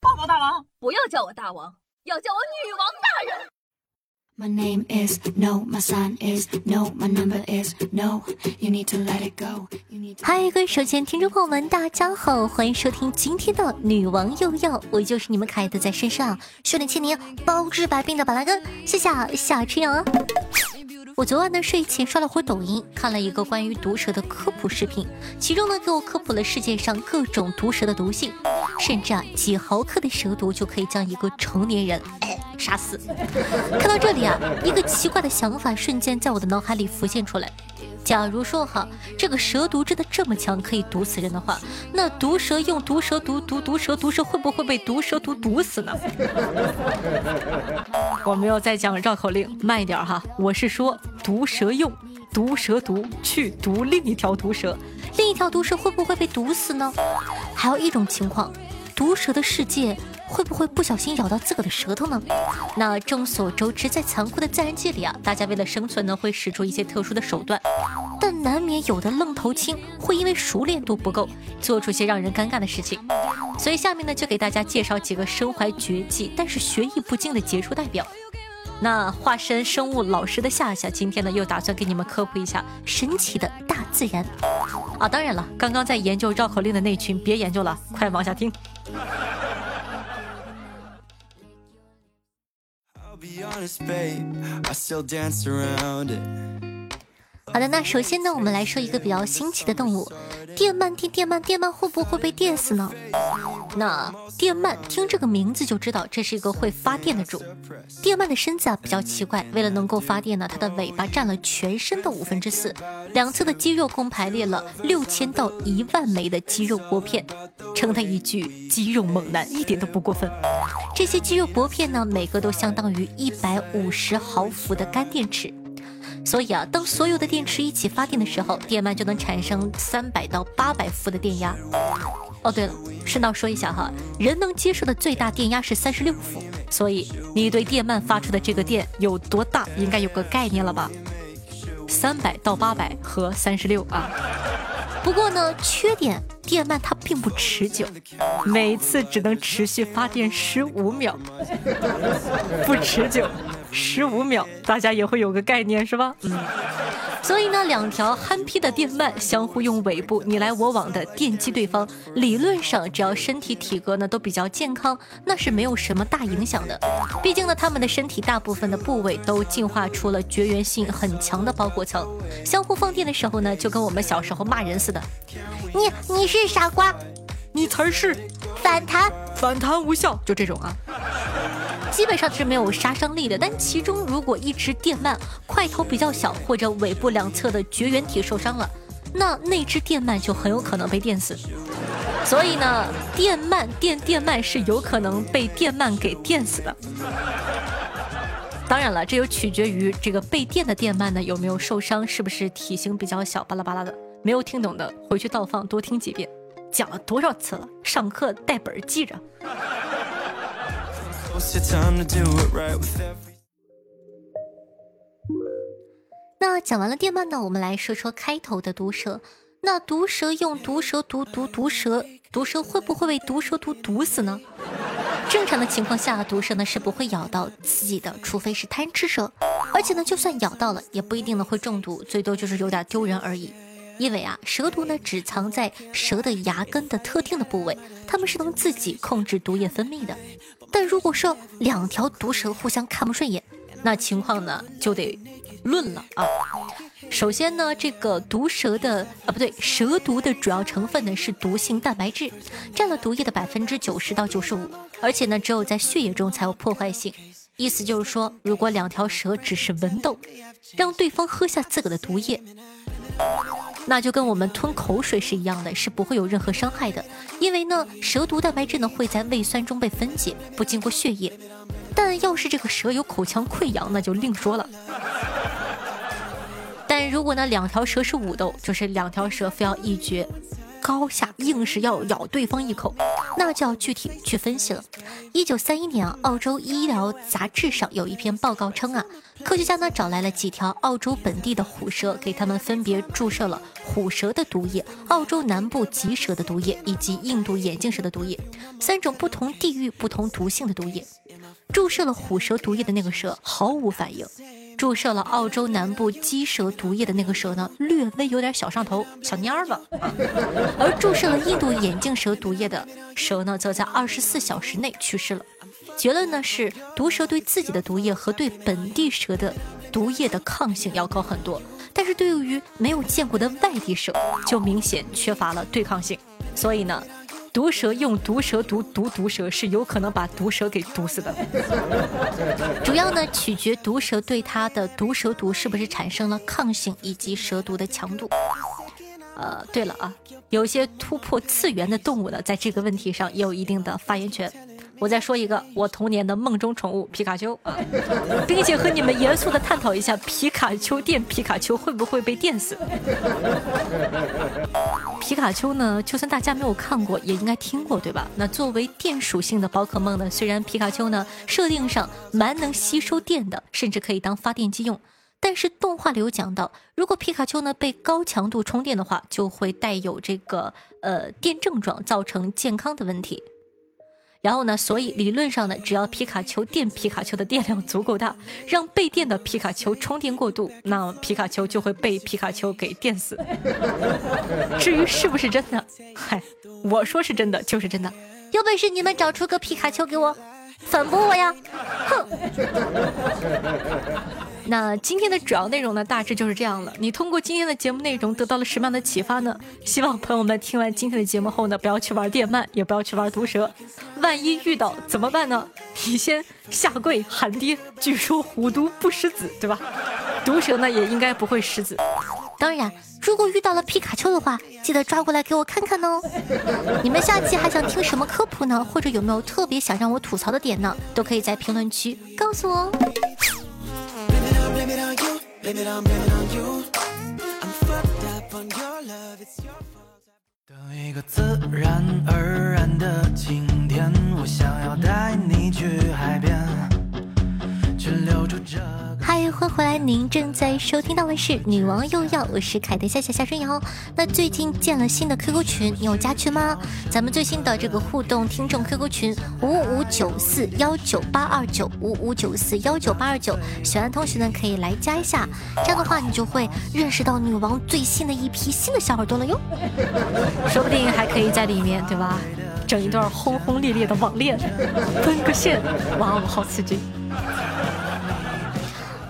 抱抱大王，不要叫我大王，要叫我女王大人。My name is no, my sign is no, my number is no. You need to let it go. 嗨，各位手机听众朋友们，大家好，欢迎收听今天的女王又要，我就是你们可爱的在身上训练千年、包治百病的板蓝根，谢谢夏春阳。我昨晚呢睡前刷了会抖音，看了一个关于毒蛇的科普视频，其中呢给我科普了世界上各种毒蛇的毒性，甚至啊几毫克的蛇毒就可以将一个成年人杀死。看到这里啊，一个奇怪的想法瞬间在我的脑海里浮现出来。假如说哈，这个蛇毒真的这么强，可以毒死人的话，那毒蛇用毒蛇毒毒毒蛇，毒蛇会不会被毒蛇毒毒死呢？我没有在讲绕口令，慢一点哈。我是说，毒蛇用毒蛇毒去毒另一条毒蛇，另一条毒蛇会不会被毒死呢？还有一种情况，毒蛇的世界。会不会不小心咬到自个的舌头呢？那众所周知，在残酷的自然界里啊，大家为了生存呢，会使出一些特殊的手段，但难免有的愣头青会因为熟练度不够，做出些让人尴尬的事情。所以下面呢，就给大家介绍几个身怀绝技但是学艺不精的杰出代表。那化身生物老师的夏夏，今天呢又打算给你们科普一下神奇的大自然啊！当然了，刚刚在研究绕口令的那群别研究了，快往下听。好的，那首先呢，我们来说一个比较新奇的动物。电鳗，电电鳗，电鳗会不会被电死呢？那电鳗听这个名字就知道，这是一个会发电的主。电鳗的身子啊比较奇怪，为了能够发电呢，它的尾巴占了全身的五分之四，两侧的肌肉共排列了六千到一万枚的肌肉薄片，称它一句肌肉猛男一点都不过分。这些肌肉薄片呢，每个都相当于一百五十毫伏的干电池。所以啊，当所有的电池一起发电的时候，电鳗就能产生三百到八百伏的电压。哦，对了，顺道说一下哈，人能接受的最大电压是三十六伏，所以你对电鳗发出的这个电有多大，应该有个概念了吧？三百到八百和三十六啊。不过呢，缺点，电鳗它并不持久，每次只能持续发电十五秒，不持久。十五秒，大家也会有个概念是吧？嗯，所以呢，两条憨批的电鳗相互用尾部你来我往的电击对方，理论上只要身体体格呢都比较健康，那是没有什么大影响的。毕竟呢，他们的身体大部分的部位都进化出了绝缘性很强的包裹层，相互放电的时候呢，就跟我们小时候骂人似的。你你是傻瓜，你才是反弹反弹无效，就这种啊。基本上是没有杀伤力的，但其中如果一只电鳗块头比较小，或者尾部两侧的绝缘体受伤了，那那只电鳗就很有可能被电死。所以呢，电鳗电电鳗是有可能被电鳗给电死的。当然了，这又取决于这个被电的电鳗呢有没有受伤，是不是体型比较小，巴拉巴拉的。没有听懂的，回去倒放多听几遍。讲了多少次了？上课带本记着。那讲完了电鳗呢，我们来说说开头的毒蛇。那毒蛇用毒蛇毒毒毒蛇，毒蛇会不会被毒蛇毒毒死呢？正常的情况下，毒蛇呢是不会咬到自己的，除非是贪吃蛇。而且呢，就算咬到了，也不一定呢会中毒，最多就是有点丢人而已。因为啊，蛇毒呢只藏在蛇的牙根的特定的部位，它们是能自己控制毒液分泌的。但如果说两条毒蛇互相看不顺眼，那情况呢就得论了啊。首先呢，这个毒蛇的啊不对，蛇毒的主要成分呢是毒性蛋白质，占了毒液的百分之九十到九十五，而且呢只有在血液中才有破坏性。意思就是说，如果两条蛇只是文斗，让对方喝下自个的毒液。那就跟我们吞口水是一样的，是不会有任何伤害的，因为呢，蛇毒蛋白质呢会在胃酸中被分解，不经过血液。但要是这个蛇有口腔溃疡，那就另说了。但如果呢，两条蛇是武斗，就是两条蛇非要一决高下，硬是要咬对方一口，那就要具体去分析了。一九三一年啊，澳洲医疗杂志上有一篇报告称啊，科学家呢找来了几条澳洲本地的虎蛇，给他们分别注射了虎蛇的毒液、澳洲南部棘蛇的毒液以及印度眼镜蛇的毒液，三种不同地域、不同毒性的毒液。注射了虎蛇毒液的那个蛇毫无反应。注射了澳洲南部鸡蛇毒液的那个蛇呢，略微有点小上头，小蔫儿吧。而注射了印度眼镜蛇毒液的蛇呢，则在二十四小时内去世了。结论呢是，毒蛇对自己的毒液和对本地蛇的毒液的抗性要高很多，但是对于没有见过的外地蛇，就明显缺乏了对抗性。所以呢。毒蛇用毒蛇毒毒毒蛇是有可能把毒蛇给毒死的，主要呢取决毒蛇对它的毒蛇毒是不是产生了抗性以及蛇毒的强度。呃，对了啊，有些突破次元的动物呢，在这个问题上也有一定的发言权。我再说一个我童年的梦中宠物皮卡丘啊，并且和你们严肃的探讨一下皮卡丘电皮卡丘会不会被电死。皮卡丘呢，就算大家没有看过，也应该听过对吧？那作为电属性的宝可梦呢，虽然皮卡丘呢设定上蛮能吸收电的，甚至可以当发电机用，但是动画里有讲到，如果皮卡丘呢被高强度充电的话，就会带有这个呃电症状，造成健康的问题。然后呢？所以理论上呢，只要皮卡丘电皮卡丘的电量足够大，让被电的皮卡丘充电过度，那皮卡丘就会被皮卡丘给电死。至于是不是真的，嗨，我说是真的就是真的。有本事你们找出个皮卡丘给我，反驳我呀！哼。那今天的主要内容呢，大致就是这样了。你通过今天的节目内容得到了什么样的启发呢？希望朋友们听完今天的节目后呢，不要去玩电鳗，也不要去玩毒蛇。万一遇到怎么办呢？你先下跪喊爹，据说虎毒不食子，对吧？毒蛇呢也应该不会食子。当然，如果遇到了皮卡丘的话，记得抓过来给我看看哦。你们下期还想听什么科普呢？或者有没有特别想让我吐槽的点呢？都可以在评论区告诉我。等一个自然而然的晴天，我想要带你去海边，嗨，欢迎回来！您正在收听到的是《女王又要》，我是凯德夏夏夏春瑶。那最近建了新的 QQ 群，你有加群吗？咱们最新的这个互动听众 QQ 群五五九四幺九八二九五五九四幺九八二九，喜欢的同学呢可以来加一下，这样的话你就会认识到女王最新的一批新的小耳朵了哟。说不定还可以在里面，对吧？整一段轰轰烈烈的网恋，分个线，哇哦，好刺激！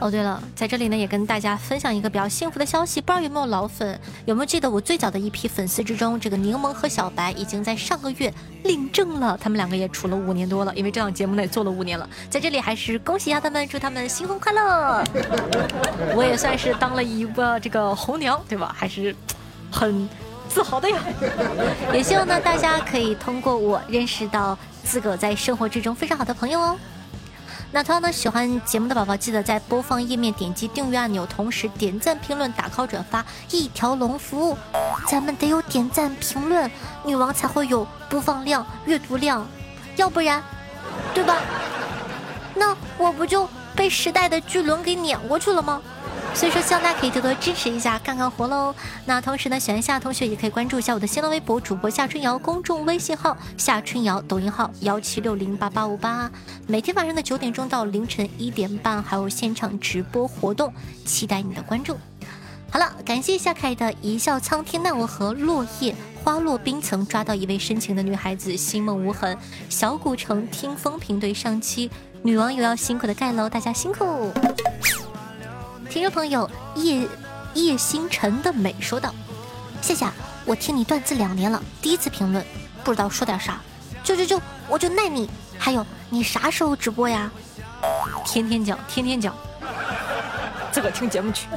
哦，对了，在这里呢，也跟大家分享一个比较幸福的消息。不知道有没有老粉，有没有记得我最早的一批粉丝之中，这个柠檬和小白已经在上个月领证了。他们两个也处了五年多了，因为这档节目呢也做了五年了。在这里还是恭喜一下他们，祝他们新婚快乐。我也算是当了一个这个红娘，对吧？还是很自豪的呀。也希望呢大家可以通过我认识到自个在生活之中非常好的朋友哦。那同样呢，喜欢节目的宝宝记得在播放页面点击订阅按钮，同时点赞、评论、打 call、转发一条龙服务。咱们得有点赞、评论，女王才会有播放量、阅读量，要不然，对吧？那我不就被时代的巨轮给碾过去了吗？所以说，希望大家可以多多支持一下，干干活喽。那同时呢，喜欢夏同学也可以关注一下我的新浪微博主播夏春瑶，公众微信号夏春瑶，抖音号幺七六零八八五八。每天晚上的九点钟到凌晨一点半，还有现场直播活动，期待你的关注。好了，感谢夏凯的一笑苍天奈我何，落叶花落冰层，抓到一位深情的女孩子，心梦无痕。小古城听风评对上期女王又要辛苦的盖楼，大家辛苦。听众朋友叶叶星辰的美说道：“谢谢，我听你段子两年了，第一次评论，不知道说点啥，就就就我就奈你。还有你啥时候直播呀？天天讲，天天讲，自个听节目去。”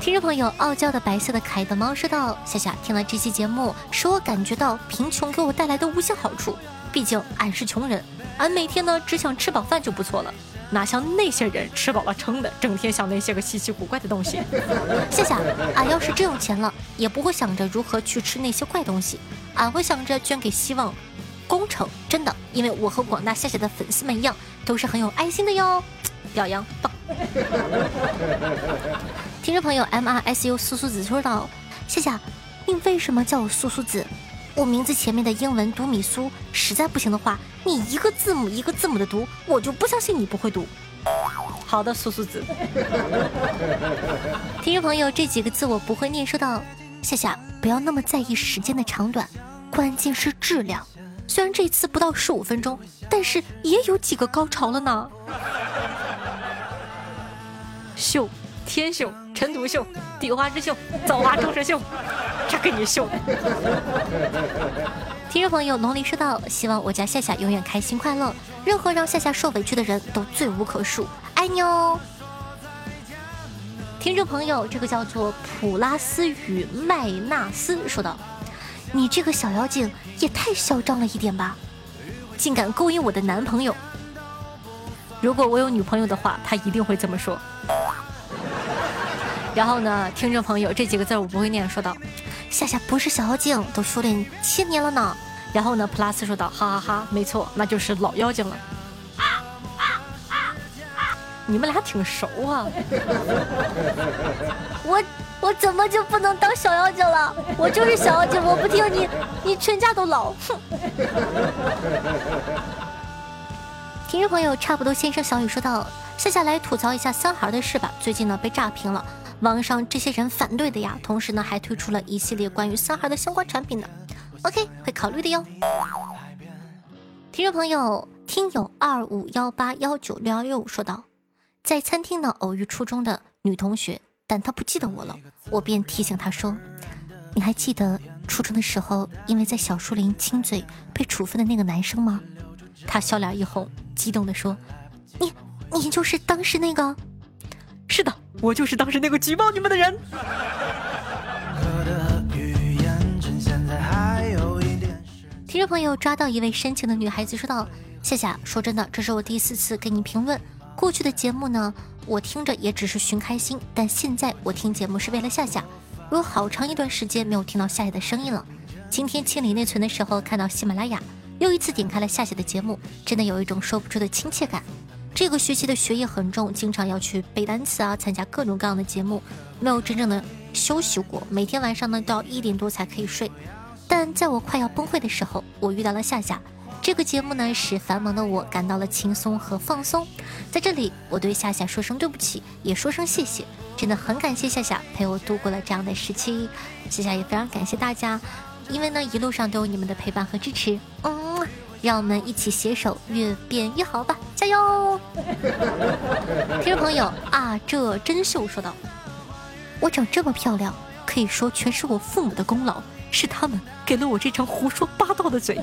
听众朋友傲娇的白色的可爱的猫说道：“夏夏听了这期节目，使我感觉到贫穷给我带来的无限好处。毕竟俺是穷人，俺每天呢只想吃饱饭就不错了。”哪像那些人吃饱了撑的，整天想那些个稀奇古怪的东西。谢谢，俺要是真有钱了，也不会想着如何去吃那些怪东西，俺会想着捐给希望工程，真的，因为我和广大夏夏的粉丝们一样，都是很有爱心的哟，表扬棒。听众朋友 M R S U 苏苏子说道：夏夏，你为什么叫我苏苏子？我名字前面的英文读米苏，实在不行的话，你一个字母一个字母的读，我就不相信你不会读。好的，苏苏子。听众朋友，这几个字我不会念，说到：夏夏，不要那么在意时间的长短，关键是质量。虽然这次不到十五分钟，但是也有几个高潮了呢。秀，天秀，陈独秀，地花之秀，造化中石秀，这给你秀。听众朋友，农林说道：希望我家夏夏永远开心快乐，任何让夏夏受委屈的人都罪无可恕，爱你哦。听众朋友，这个叫做普拉斯与麦纳斯说道：你这个小妖精也太嚣张了一点吧，竟敢勾引我的男朋友！如果我有女朋友的话，她一定会这么说。然后呢，听众朋友，这几个字我不会念，说道：“夏夏不是小妖精，都修炼千年了呢。”然后呢，普拉斯说道：“哈哈哈，没错，那就是老妖精了。”你们俩挺熟啊！我我怎么就不能当小妖精了？我就是小妖精，我不听你，你全家都老。哼！听众朋友，差不多先生小雨说道：“夏夏来吐槽一下三孩的事吧，最近呢被炸屏了。”网上这些人反对的呀，同时呢还推出了一系列关于三孩的相关产品呢。OK，会考虑的哟。听众朋友，听友二五幺八幺九六幺六说道，在餐厅呢偶遇初中的女同学，但她不记得我了，我便提醒她说：“你还记得初中的时候，因为在小树林亲嘴被处分的那个男生吗？”她笑脸一红，激动的说：“你，你就是当时那个？”是的，我就是当时那个举报你们的人。听众朋友抓到一位深情的女孩子，说道：“夏夏，说真的，这是我第四次给你评论。过去的节目呢，我听着也只是寻开心，但现在我听节目是为了夏夏。我有好长一段时间没有听到夏夏的声音了。今天清理内存的时候，看到喜马拉雅，又一次点开了夏夏的节目，真的有一种说不出的亲切感。”这个学期的学业很重，经常要去背单词啊，参加各种各样的节目，没有真正的休息过。每天晚上呢，到一点多才可以睡。但在我快要崩溃的时候，我遇到了夏夏。这个节目呢，使繁忙的我感到了轻松和放松。在这里，我对夏夏说声对不起，也说声谢谢。真的很感谢夏夏陪我度过了这样的时期。夏夏也非常感谢大家，因为呢，一路上都有你们的陪伴和支持。嗯。让我们一起携手越变越好吧，加油！听众朋友啊，这真秀说道：“我长这么漂亮，可以说全是我父母的功劳，是他们给了我这张胡说八道的嘴。”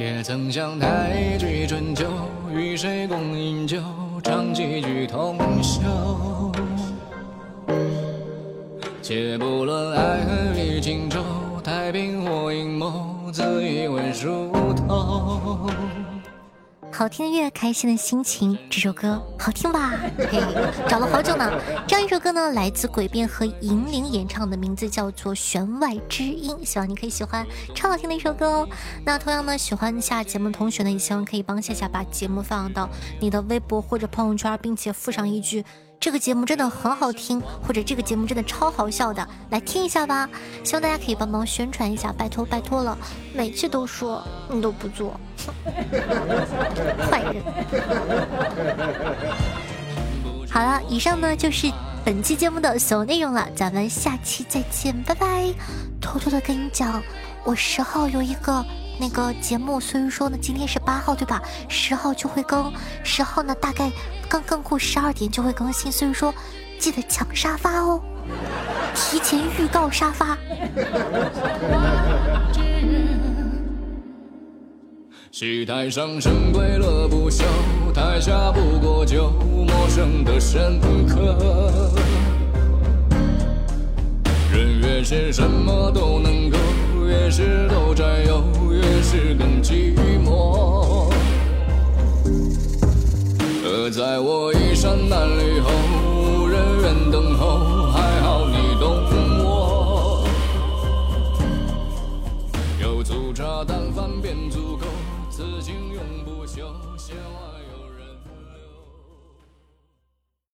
也曾想太举春秋，与谁共饮酒，唱几句同休。且不论爱恨与情仇，太平或阴谋，自以为疏通。好听的乐，开心的心情。这首歌好听吧？嘿，找了好久呢。这样一首歌呢，来自诡辩和银铃演唱的，名字叫做《弦外之音》，希望你可以喜欢，超好听的一首歌哦。那同样呢，喜欢下节目的同学呢，也希望可以帮夏夏把节目放到你的微博或者朋友圈，并且附上一句。这个节目真的很好听，或者这个节目真的超好笑的，来听一下吧！希望大家可以帮忙宣传一下，拜托拜托了！每次都说你都不做，坏人！好了，以上呢就是本期节目的所有内容了，咱们下期再见，拜拜！偷偷的跟你讲，我十号有一个。那个节目，所以说呢，今天是八号对吧？十号就会更，十号呢大概刚刚过十二点就会更新，所以说记得抢沙发哦，提前预告沙发。戏台上神归乐不休，台下不过就陌生的深刻。人越是什么都能够，而